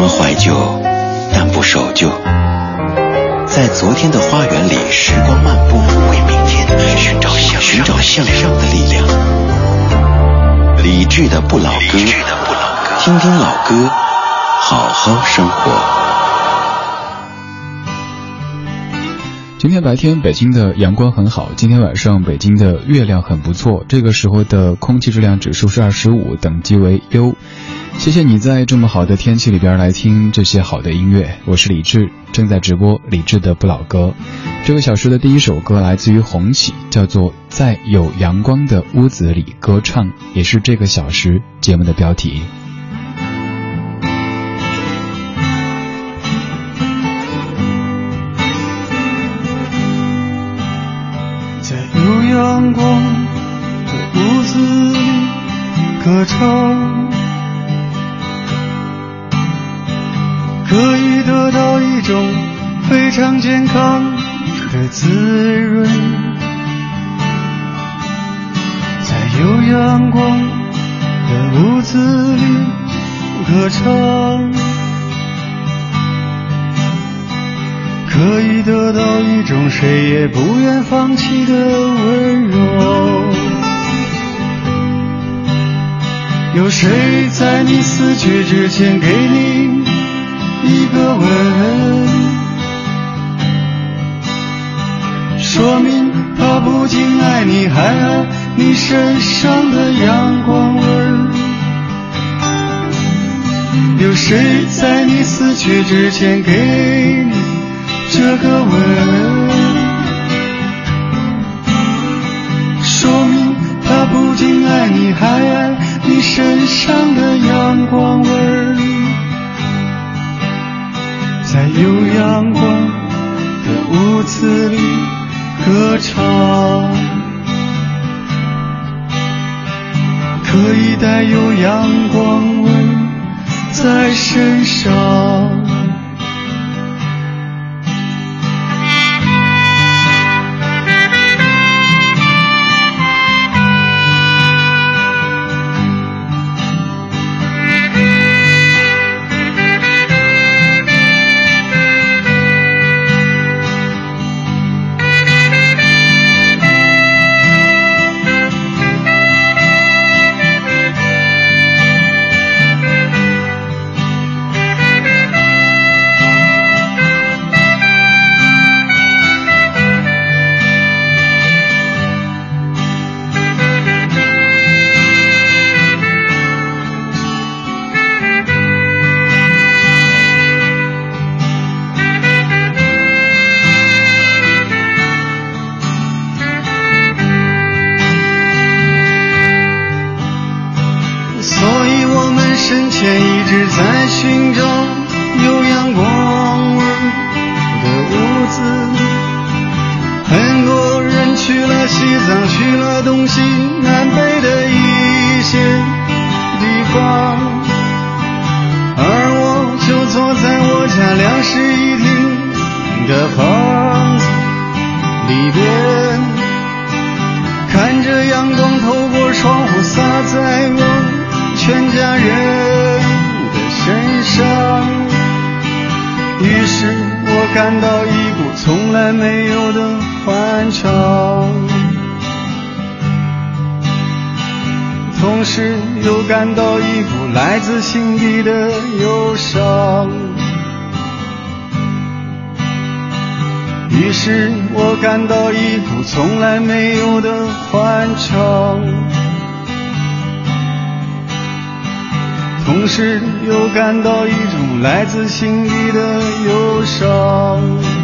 们怀旧，但不守旧。在昨天的花园里，时光漫步，为明天寻找向寻找向上的力量。理智的不老歌，听听老歌，好好生活。今天白天北京的阳光很好，今天晚上北京的月亮很不错。这个时候的空气质量指数是二十五，等级为优。谢谢你在这么好的天气里边来听这些好的音乐。我是李志，正在直播李志的不老歌。这个小时的第一首歌来自于红起，叫做《在有阳光的屋子里歌唱》，也是这个小时节目的标题。在有阳光的屋子里歌唱，可以得到一种非常健康的滋润。在有阳光的屋子里歌唱。可以得到一种谁也不愿放弃的温柔。有谁在你死去之前给你一个吻？说明他不仅爱你，还爱你身上的阳光味儿。有谁在你死去之前给你？这个吻，说明他不仅爱你，还爱你身上的阳光味儿。在有阳光的屋子里歌唱，可以带有阳光味在身上。感到一股从来没有的欢畅。同时又感到一种来自心底的忧伤。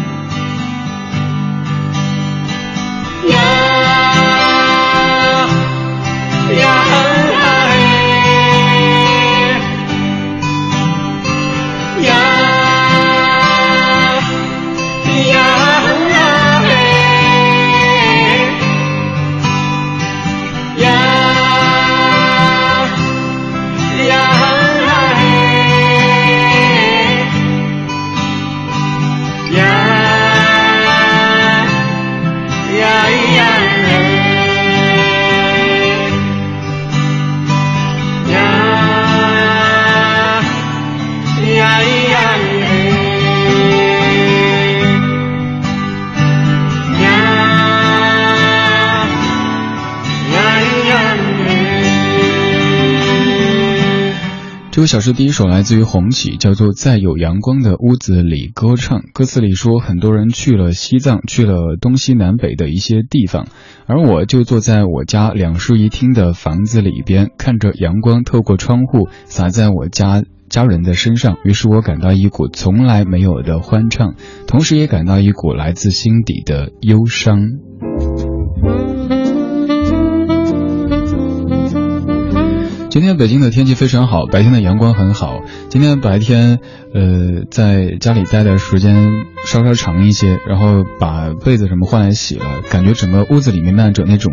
这个小诗第一首来自于红旗，叫做《在有阳光的屋子里歌唱》。歌词里说，很多人去了西藏，去了东西南北的一些地方，而我就坐在我家两室一厅的房子里边，看着阳光透过窗户洒在我家家人的身上。于是我感到一股从来没有的欢畅，同时也感到一股来自心底的忧伤。今天北京的天气非常好，白天的阳光很好。今天白天，呃，在家里待的时间稍稍长一些，然后把被子什么换来洗了，感觉整个屋子里面漫着那种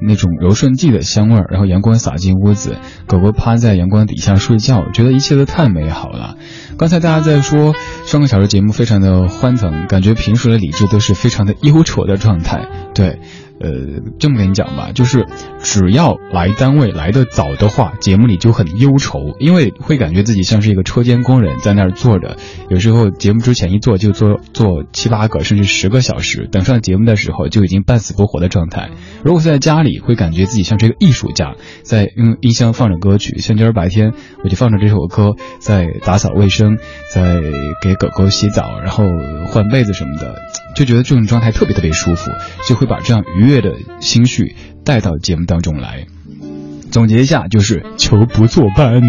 那种柔顺剂的香味儿，然后阳光洒进屋子，狗狗趴在阳光底下睡觉，觉得一切都太美好了。刚才大家在说上个小时节目非常的欢腾，感觉平时的理智都是非常的忧愁的状态，对。呃，这么跟你讲吧，就是只要来单位来的早的话，节目里就很忧愁，因为会感觉自己像是一个车间工人在那儿坐着，有时候节目之前一坐就坐坐七八个甚至十个小时，等上节目的时候就已经半死不活的状态。如果在家里，会感觉自己像是一个艺术家，在用音箱放着歌曲，像今儿白天我就放着这首歌，在打扫卫生，在给狗狗洗澡，然后换被子什么的，就觉得这种状态特别特别舒服，就会把这样愉悦悦。的心绪带到节目当中来，总结一下就是求不作伴。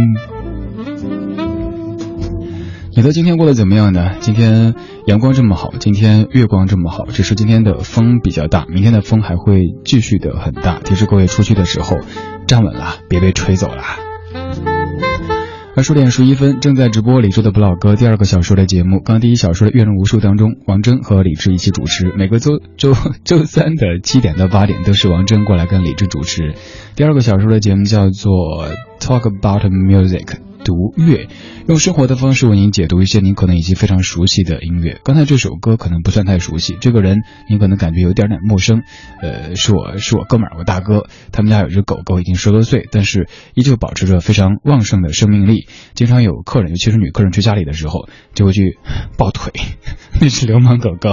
你的今天过得怎么样呢？今天阳光这么好，今天月光这么好，只是今天的风比较大，明天的风还会继续的很大。提示各位出去的时候站稳了，别被吹走了。二十点十一分，正在直播李志的不老歌第二个小说的节目。刚第一小说的阅人无数当中，王铮和李志一起主持。每个周周周三的七点到八点，都是王铮过来跟李志主持。第二个小说的节目叫做 Talk About Music。读乐，用生活的方式为您解读一些您可能已经非常熟悉的音乐。刚才这首歌可能不算太熟悉，这个人您可能感觉有点点陌生。呃，是我是我哥们儿，我大哥，他们家有只狗狗，已经十多岁，但是依旧保持着非常旺盛的生命力。经常有客人，尤其是女客人去家里的时候，就会去抱腿，那是流氓狗狗。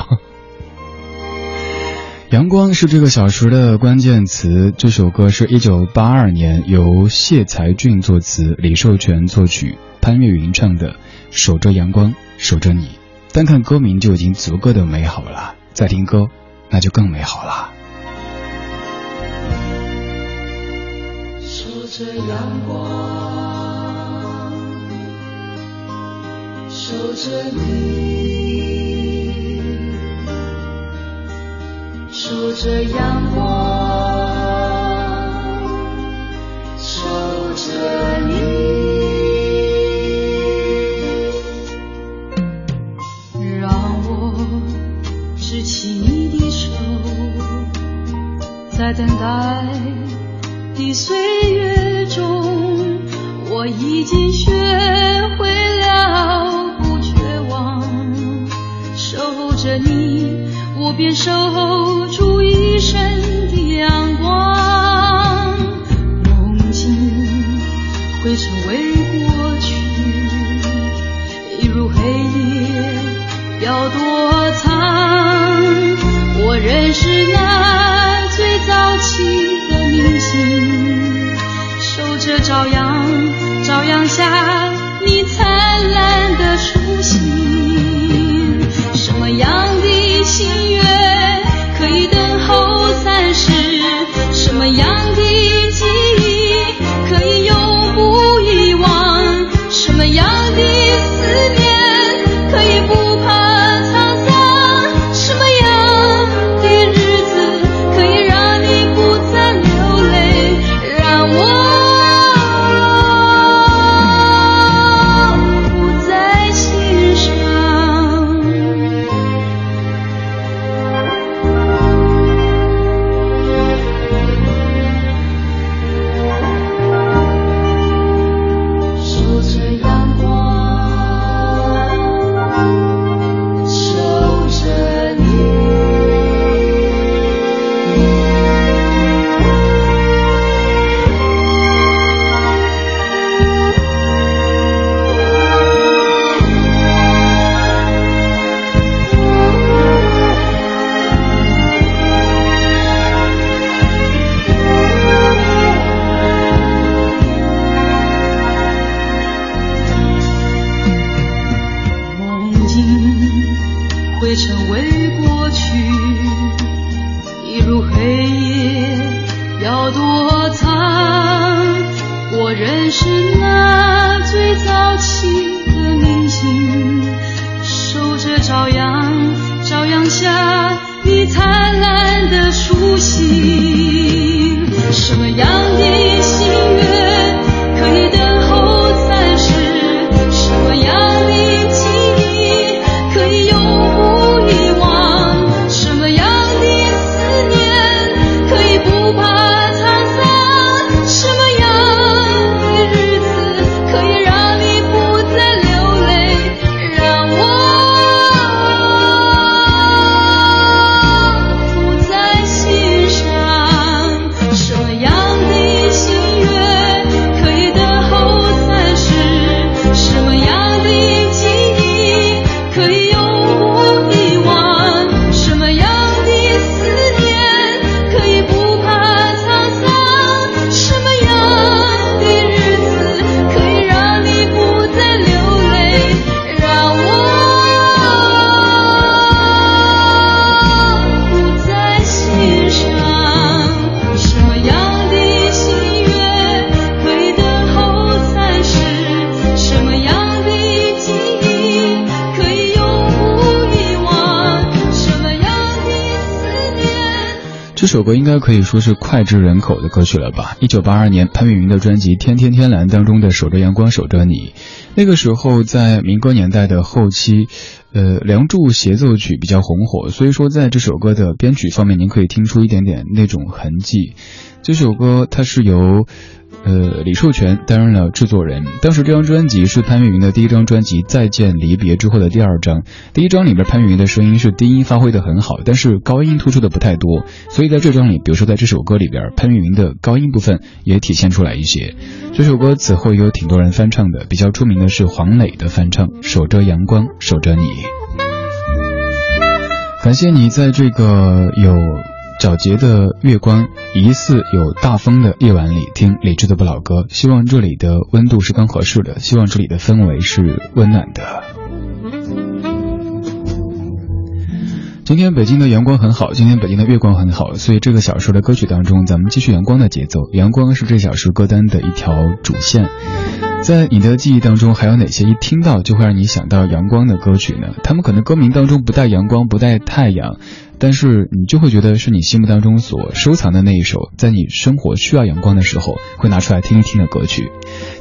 阳光是这个小时的关键词。这首歌是一九八二年由谢才俊作词，李寿全作曲，潘越云唱的《守着阳光，守着你》。单看歌名就已经足够的美好了，再听歌那就更美好了。守着阳光，守着你。守着阳光，守着你，让我执起你的手，在等待的岁月中，我已经学会了不绝望，守着你。我便守住一生的阳光，梦境会成为过去，一如黑夜要躲藏。我认识那最早期的明星，守着朝阳，朝阳下你灿烂的初心，什么样首歌应该可以说是脍炙人口的歌曲了吧？一九八二年潘越云的专辑《天天天蓝》当中的《守着阳光守着你》，那个时候在民歌年代的后期，呃，《梁祝协奏曲》比较红火，所以说在这首歌的编曲方面，您可以听出一点点那种痕迹。这首歌它是由。呃，李寿全担任了制作人。当时这张专辑是潘越云的第一张专辑《再见离别》之后的第二张。第一张里边潘越云的声音是低音发挥的很好，但是高音突出的不太多。所以在这张里，比如说在这首歌里边，潘越云的高音部分也体现出来一些。这首歌此后也有挺多人翻唱的，比较出名的是黄磊的翻唱《守着阳光，守着你》。感谢你在这个有。皎洁的月光，疑似有大风的夜晚里，听理智的不老歌。希望这里的温度是刚合适的，希望这里的氛围是温暖的。今天北京的阳光很好，今天北京的月光很好，所以这个小时的歌曲当中，咱们继续阳光的节奏。阳光是这小时歌单的一条主线。在你的记忆当中，还有哪些一听到就会让你想到阳光的歌曲呢？他们可能歌名当中不带阳光，不带太阳。但是你就会觉得是你心目当中所收藏的那一首，在你生活需要阳光的时候会拿出来听一听的歌曲。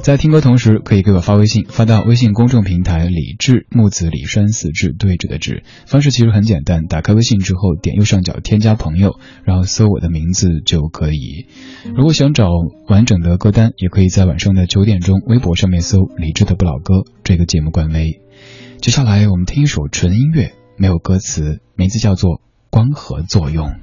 在听歌同时，可以给我发微信，发到微信公众平台“李志木子李山四志对峙的志”。方式其实很简单，打开微信之后点右上角添加朋友，然后搜我的名字就可以。如果想找完整的歌单，也可以在晚上的九点钟微博上面搜“李志的不老歌”这个节目官微。接下来我们听一首纯音乐，没有歌词，名字叫做。光合作用。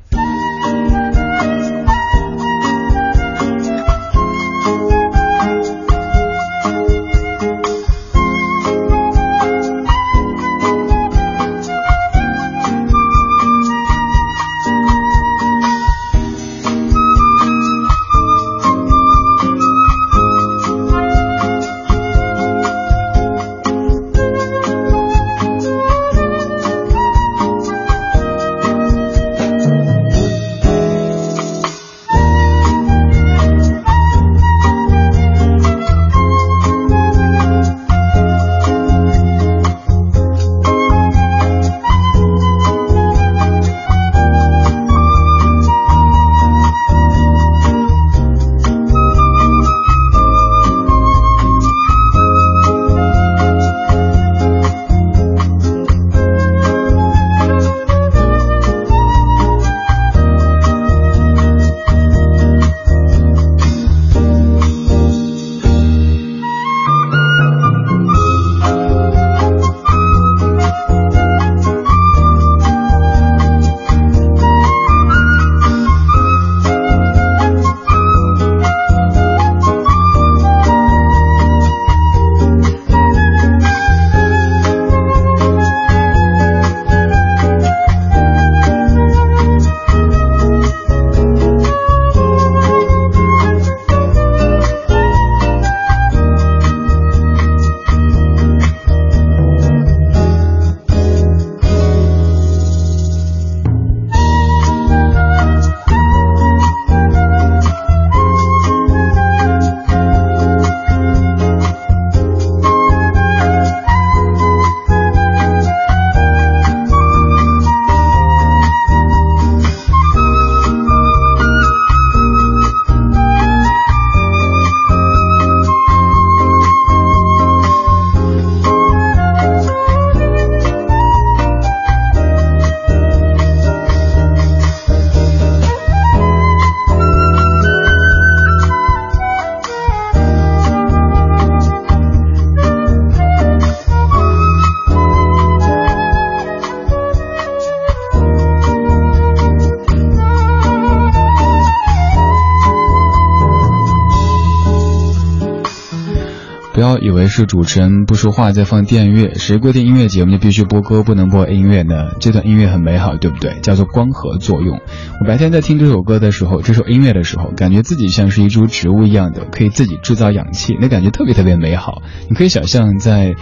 是主持人不说话在放电乐，谁规定音乐节目就必须播歌不能播音乐呢？这段音乐很美好，对不对？叫做光合作用。我白天在听这首歌的时候，这首音乐的时候，感觉自己像是一株植物一样的，可以自己制造氧气，那感觉特别特别美好。你可以想象在。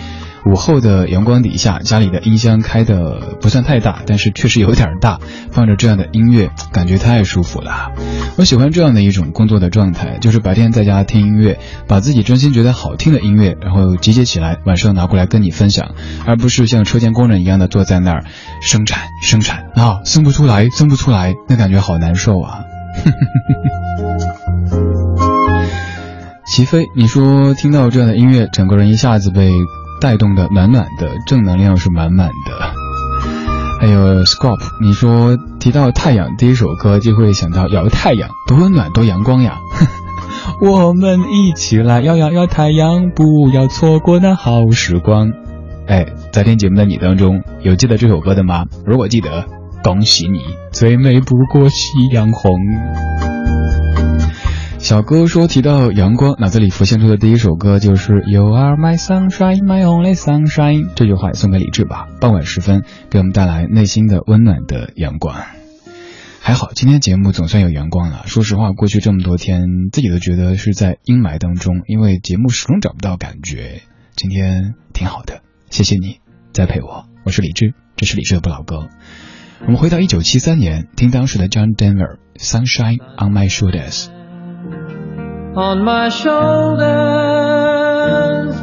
午后的阳光底下，家里的音箱开的不算太大，但是确实有点大，放着这样的音乐，感觉太舒服了。我喜欢这样的一种工作的状态，就是白天在家听音乐，把自己真心觉得好听的音乐，然后集结起来，晚上拿过来跟你分享，而不是像车间工人一样的坐在那儿生产生产啊，生不出来，生不出来，那感觉好难受啊。齐飞，你说听到这样的音乐，整个人一下子被带动的暖暖的，正能量是满满的。还有 Scop，你说提到太阳，第一首歌就会想到摇太阳，多温暖，多阳光呀！我们一起来摇摇摇太阳，不要错过那好时光。哎，在听节目的你当中，有记得这首歌的吗？如果记得，恭喜你，最美不过夕阳红。小哥说提到阳光，脑子里浮现出的第一首歌就是 You are my sunshine, my only sunshine。这句话也送给李志吧。傍晚时分，给我们带来内心的温暖的阳光。还好，今天节目总算有阳光了。说实话，过去这么多天，自己都觉得是在阴霾当中，因为节目始终找不到感觉。今天挺好的，谢谢你再陪我。我是李志，这是李志的不老歌。我们回到一九七三年，听当时的 John Denver，《Sunshine on My Shoulders》。On my shoulders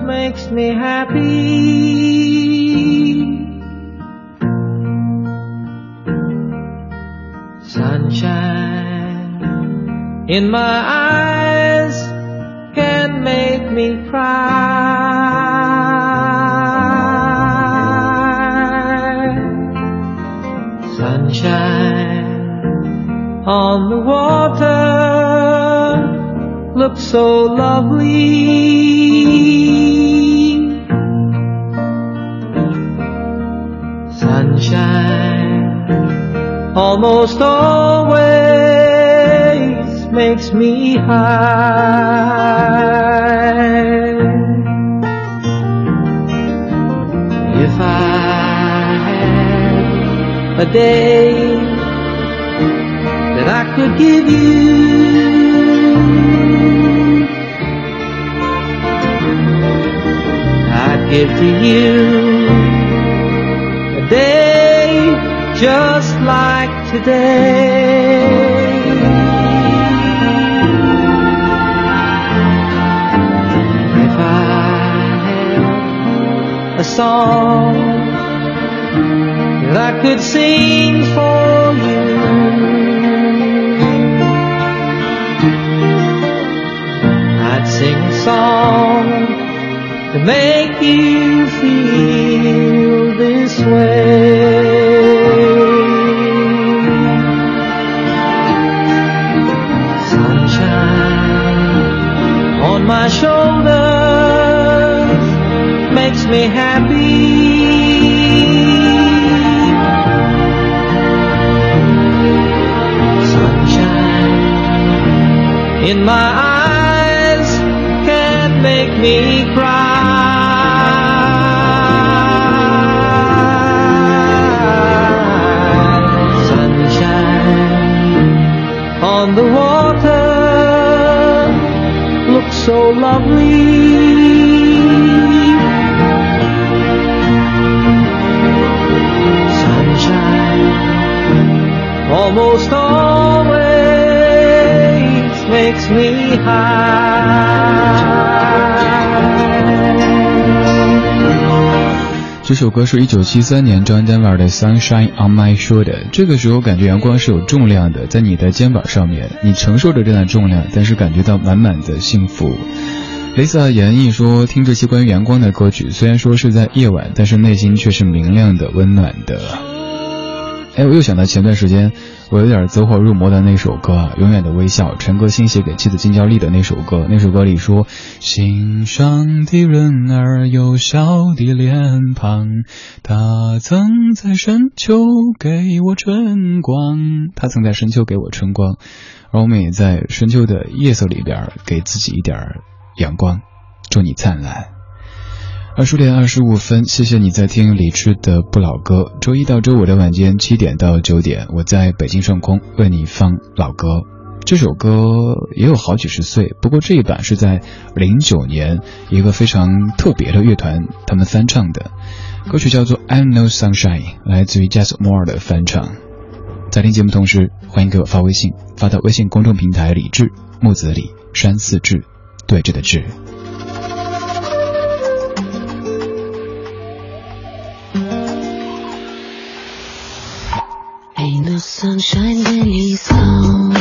makes me happy. Sunshine in my eyes can make me cry. Sunshine on the water look so lovely. Sunshine almost always makes me high. If I had a day that I could give you give to you a day just like today. If I had a song that I could sing for make you feel this way. Sunshine on my shoulders makes me happy. Sunshine in my eyes can make me cry. Almost always makes me high. 这首歌是一九七三年 John Denver 的《Sunshine on My Shoulder》。这个时候感觉阳光是有重量的，在你的肩膀上面，你承受着这样的重量，但是感觉到满满的幸福。Lisa 演绎说，听这些关于阳光的歌曲，虽然说是在夜晚，但是内心却是明亮的、温暖的。哎，我又想到前段时间我有点走火入魔的那首歌《永远的微笑》，陈歌辛写给妻子金娇丽的那首歌。那首歌里说：“心上的人儿有笑的脸庞，他曾在深秋给我春光，他曾在深秋给我春光，而我们也在深秋的夜色里边给自己一点阳光，祝你灿烂。”二十点二十五分，谢谢你在听李智的不老歌。周一到周五的晚间七点到九点，我在北京上空为你放老歌。这首歌也有好几十岁，不过这一版是在零九年一个非常特别的乐团他们翻唱的，歌曲叫做《I'm No Sunshine》，来自于 j a s s Moore 的翻唱。在听节目同时，欢迎给我发微信，发到微信公众平台李智木子李山寺智对峙的智。智 sunshine when he's gone.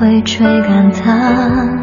会追赶它。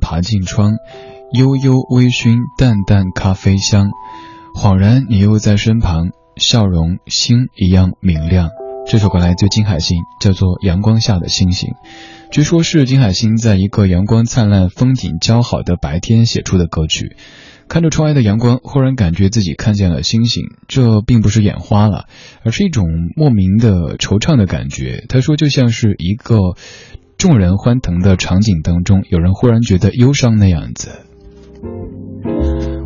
爬进窗，悠悠微醺淡淡咖啡香，恍然你又在身旁，笑容星一样明亮。这首歌来自金海心，叫做《阳光下的星星》。据说是金海心在一个阳光灿烂、风景姣好的白天写出的歌曲。看着窗外的阳光，忽然感觉自己看见了星星。这并不是眼花了，而是一种莫名的惆怅的感觉。他说，就像是一个众人欢腾的场景当中，有人忽然觉得忧伤那样子。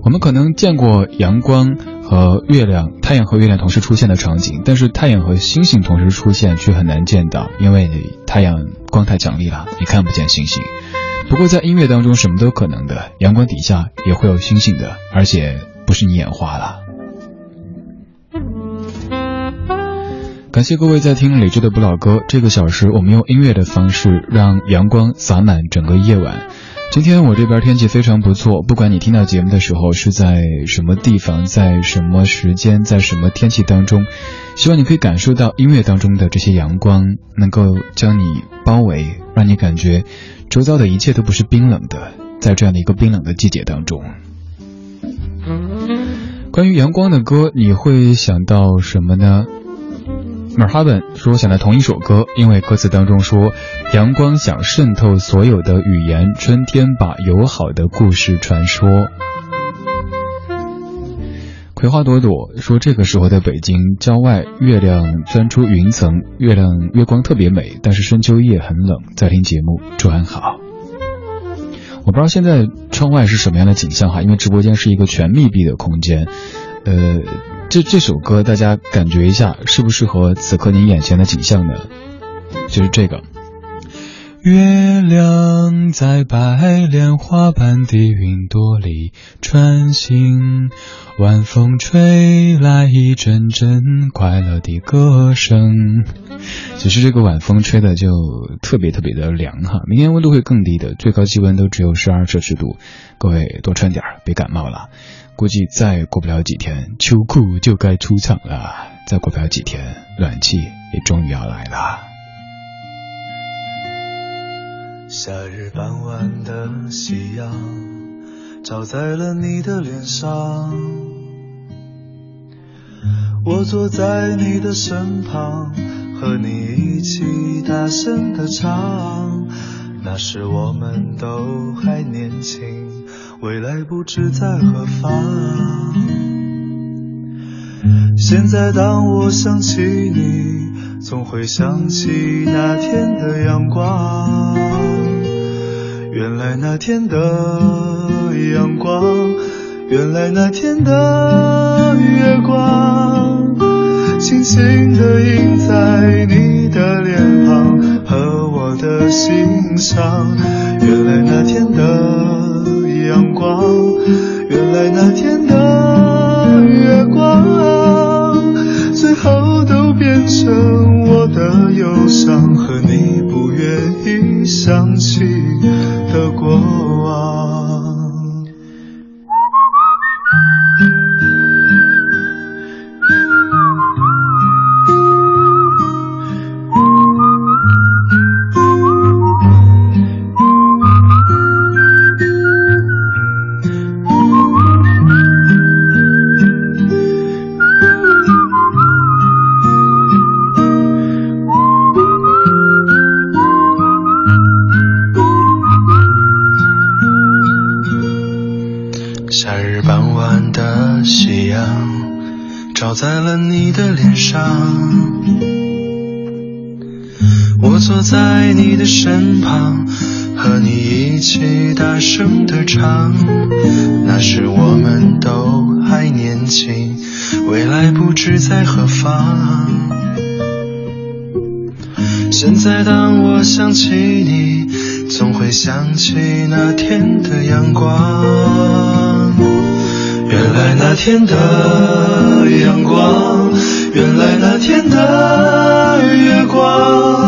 我们可能见过阳光和月亮、太阳和月亮同时出现的场景，但是太阳和星星同时出现却很难见到，因为太阳光太强烈了，你看不见星星。不过在音乐当中，什么都可能的，阳光底下也会有星星的，而且不是你眼花了。感谢各位在听李志的不老歌。这个小时，我们用音乐的方式让阳光洒满整个夜晚。今天我这边天气非常不错，不管你听到节目的时候是在什么地方，在什么时间，在什么天气当中，希望你可以感受到音乐当中的这些阳光，能够将你包围，让你感觉周遭的一切都不是冰冷的，在这样的一个冰冷的季节当中。关于阳光的歌，你会想到什么呢？马尔哈本说想到同一首歌，因为歌词当中说阳光想渗透所有的语言，春天把友好的故事传说。葵花朵朵说这个时候的北京郊外月亮钻出云层，月亮月光特别美，但是深秋夜很冷。在听节目，祝安好。我不知道现在窗外是什么样的景象哈，因为直播间是一个全密闭的空间，呃。这这首歌，大家感觉一下，适不适合此刻您眼前的景象呢？就是这个。月亮在白莲花般的云朵里穿行，晚风吹来一阵阵快乐的歌声。其实这个晚风吹的就特别特别的凉哈，明天温度会更低的，最高气温都只有十二摄氏度，各位多穿点别感冒了。估计再过不了几天，秋裤就该出场了。再过不了几天，暖气也终于要来了。夏日傍晚的夕阳照在了你的脸上，我坐在你的身旁，和你一起大声的唱。那时我们都还年轻，未来不知在何方。现在当我想起你，总会想起那天的阳光。原来那天的阳光，原来那天的月光，轻轻地印在你的脸庞和我的心上。原来那天的阳光，原来那天的月光，最后都变成我的忧伤和你不愿意想起起大声地唱。那时我们都还年轻，未来不知在何方。现在当我想起你，总会想起那天的阳光。原来那天的阳光，原来那天的月光，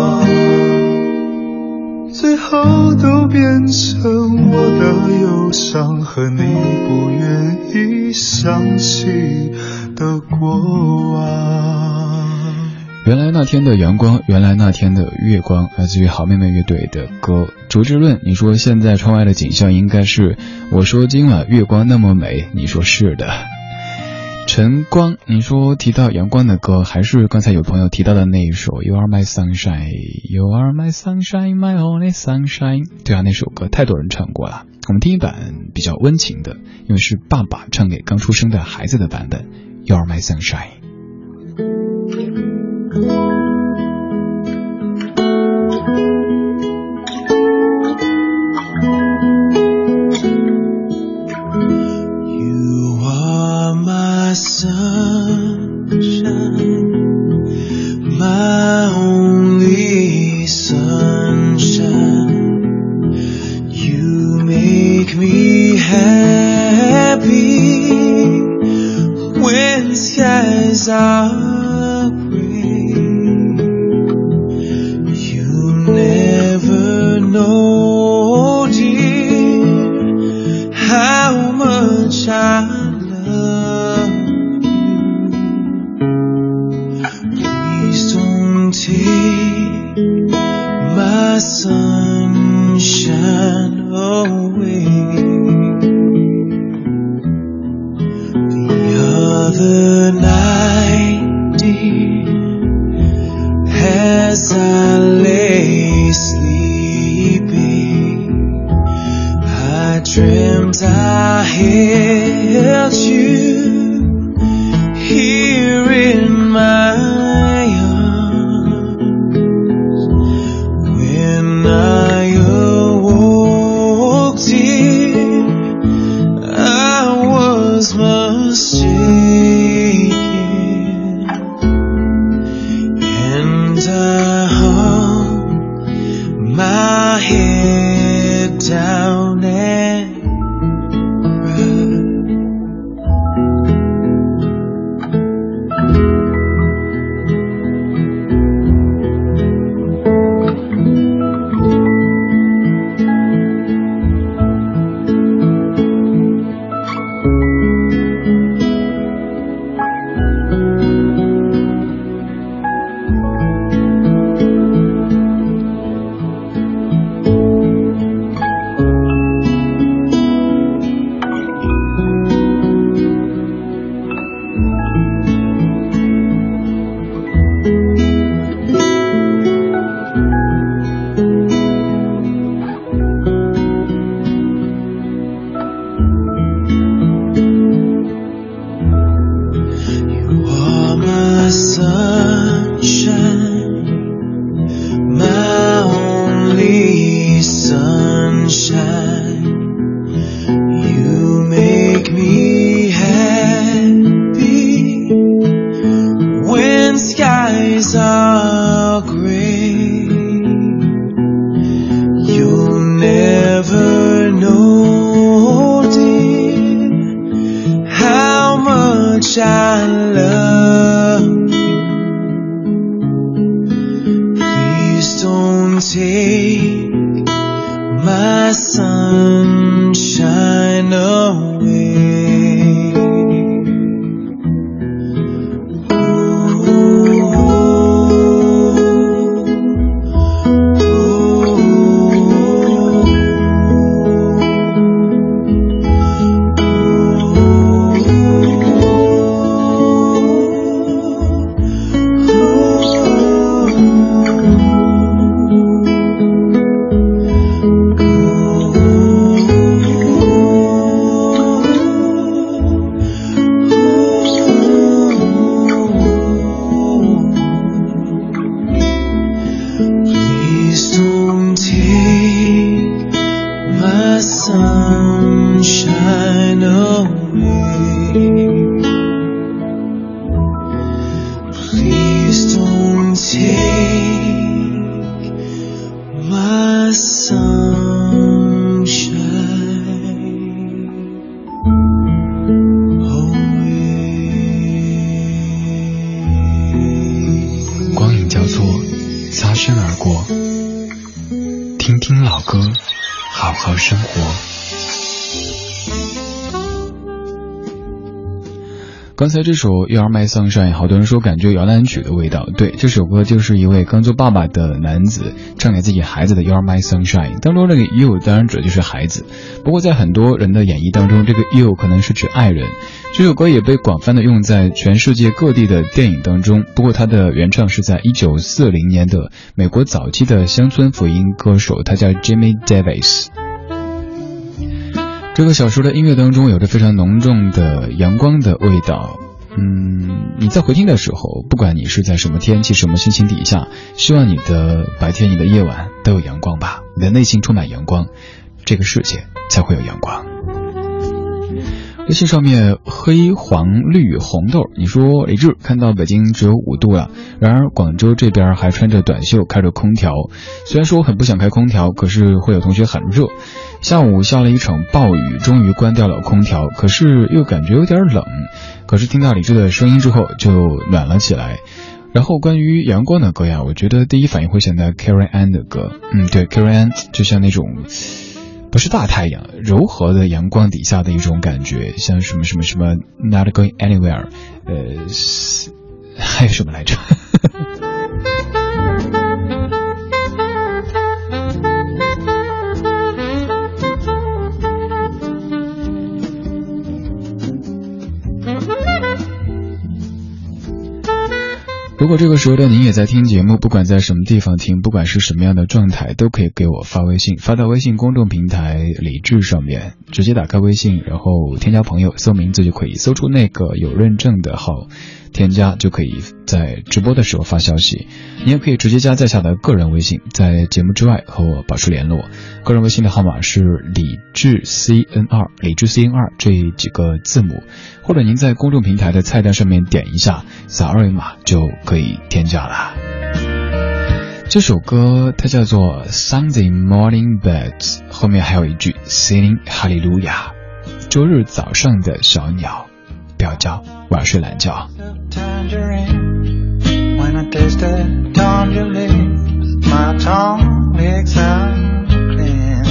最后都变成我的忧伤和你不愿意想起的过往。原来那天的阳光，原来那天的月光，来自于好妹妹乐队的歌。竹之论，你说现在窗外的景象应该是，我说今晚月光那么美，你说是的。晨光，你说提到阳光的歌，还是刚才有朋友提到的那一首《You Are My Sunshine》，You Are My Sunshine, My Only Sunshine。对啊，那首歌太多人唱过了。我们听一版比较温情的，因为是爸爸唱给刚出生的孩子的版本，《You Are My Sunshine》。这首《You Are My Sunshine》，好多人说感觉摇篮曲的味道。对，这首歌就是一位刚做爸爸的男子唱给自己孩子的《You Are My Sunshine》。当中那个 You 当然指的就是孩子，不过在很多人的演绎当中，这个 You 可能是指爱人。这首歌也被广泛的用在全世界各地的电影当中。不过它的原唱是在一九四零年的美国早期的乡村福音歌手，他叫 Jimmy Davis。这个小说的音乐当中有着非常浓重的阳光的味道。嗯，你在回听的时候，不管你是在什么天气、什么心情底下，希望你的白天、你的夜晚都有阳光吧，你的内心充满阳光，这个世界才会有阳光。微信上面黑黄绿红豆，你说李志看到北京只有五度了，然而广州这边还穿着短袖开着空调。虽然说我很不想开空调，可是会有同学很热。下午下了一场暴雨，终于关掉了空调，可是又感觉有点冷。可是听到李志的声音之后，就暖了起来。然后关于阳光的歌呀，我觉得第一反应会想到 Karen Ann 的歌。嗯，对，Karen Ann 就像那种。不是大太阳，柔和的阳光底下的一种感觉，像什么什么什么 Not going anywhere，呃，还有什么来着？如果这个时候的您也在听节目，不管在什么地方听，不管是什么样的状态，都可以给我发微信，发到微信公众平台李智上面，直接打开微信，然后添加朋友，搜名字就可以，搜出那个有认证的号，添加就可以在直播的时候发消息。你也可以直接加在下的个人微信，在节目之外和我保持联络。个人微信的号码是李智 C N 二，李智 C N 二这几个字母，或者您在公众平台的菜单上面点一下，扫二维码就可以添加了。这首歌它叫做 Sunday Morning Birds，后面还有一句 Singing 哈利路亚周日早上的小鸟，不要叫，我要睡懒觉。 tangerine. When I tasted on your lips, my tongue leaks out clean.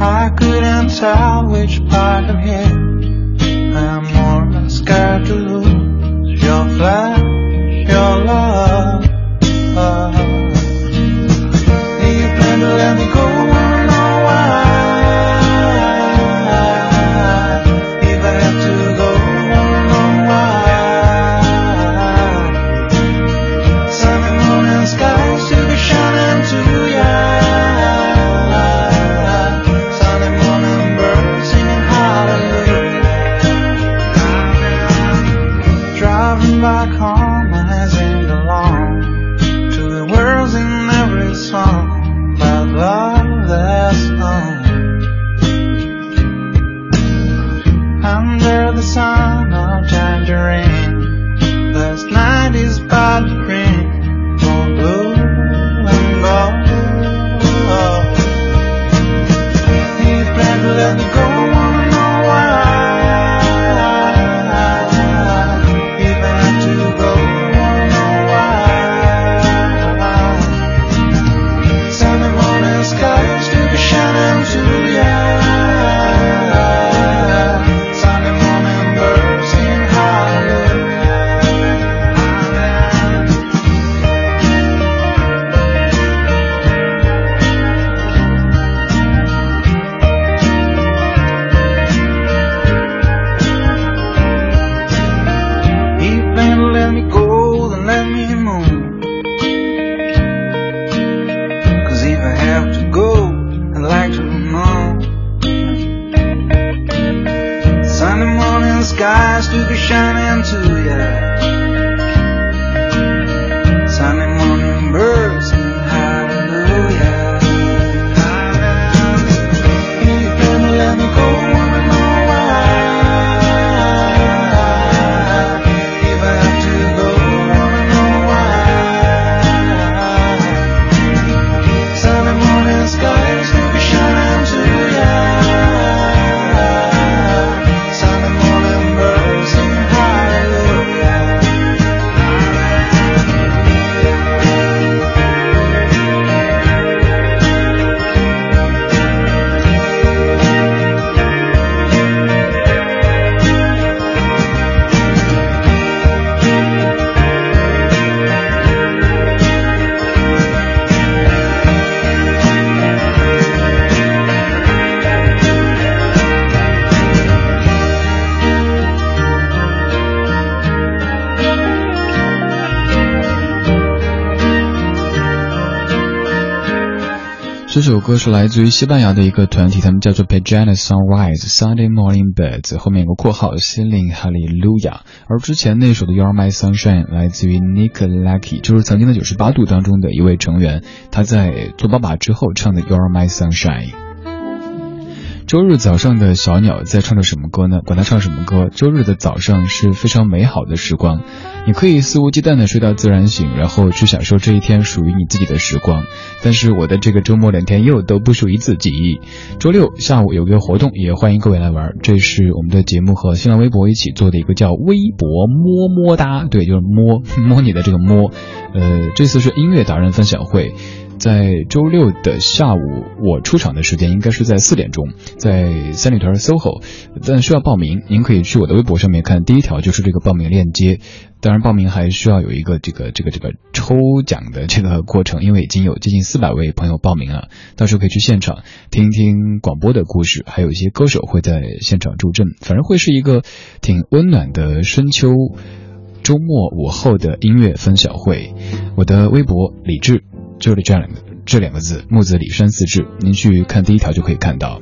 I couldn't tell which part of him I'm more scared to lose your flesh, your love. You plan to let me go, 这首歌是来自于西班牙的一个团体，他们叫做 Pajana Sunrise Sunday Morning Birds，后面有个括号 Singing Hallelujah。而之前那首的 You're My Sunshine 来自于 Nick Lucky，就是曾经的九十八度当中的一位成员，他在做爸爸之后唱的 You're My Sunshine。周日早上的小鸟在唱着什么歌呢？管它唱什么歌，周日的早上是非常美好的时光，你可以肆无忌惮的睡到自然醒，然后去享受这一天属于你自己的时光。但是我的这个周末两天又都不属于自己。周六下午有个活动，也欢迎各位来玩。这是我们的节目和新浪微博一起做的一个叫微博么么哒，对，就是摸摸你的这个摸。呃，这次是音乐达人分享会。在周六的下午，我出场的时间应该是在四点钟，在三里屯 SOHO，但需要报名。您可以去我的微博上面看，第一条就是这个报名链接。当然，报名还需要有一个这个这个这个抽奖的这个过程，因为已经有接近四百位朋友报名了。到时候可以去现场听一听广播的故事，还有一些歌手会在现场助阵，反正会是一个挺温暖的深秋周末午后的音乐分享会。我的微博李志。就是这两个这两个字，木子李山四志，您去看第一条就可以看到。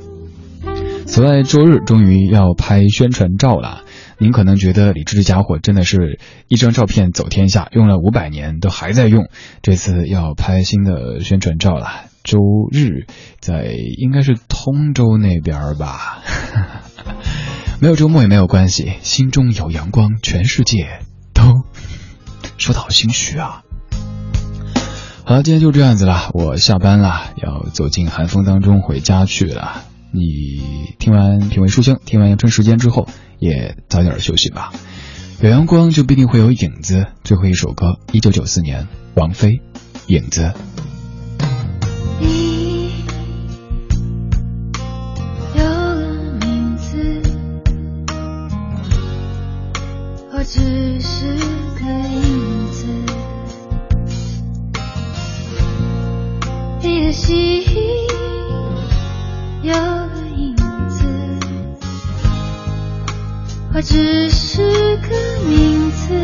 此外，周日终于要拍宣传照了。您可能觉得李志这家伙真的是一张照片走天下，用了五百年都还在用。这次要拍新的宣传照了，周日在应该是通州那边吧。没有周末也没有关系，心中有阳光，全世界都说的好心虚啊。好，今天就这样子了，我下班了，要走进寒风当中回家去了。你听完品味书香，听完阳春时间之后，也早点休息吧。有阳光就必定会有影子。最后一首歌，一九九四年，王菲，《影子》。你有了名字，我只心有个影子，我只是个名字。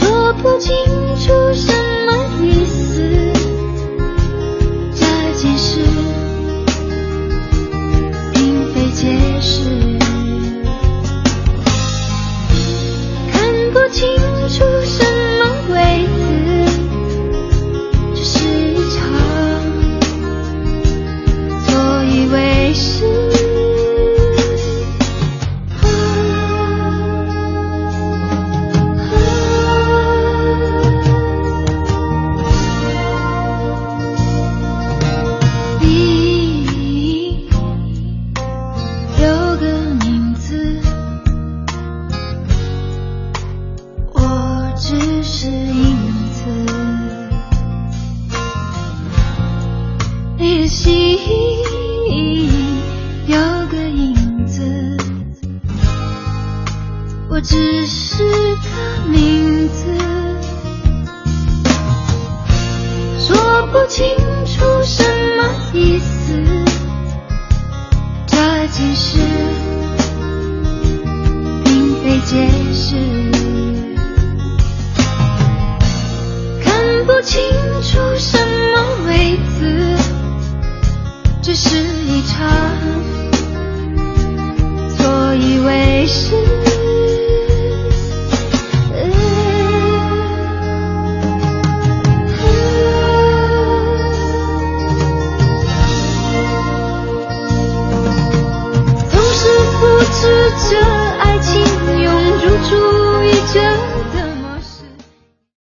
说不清楚什么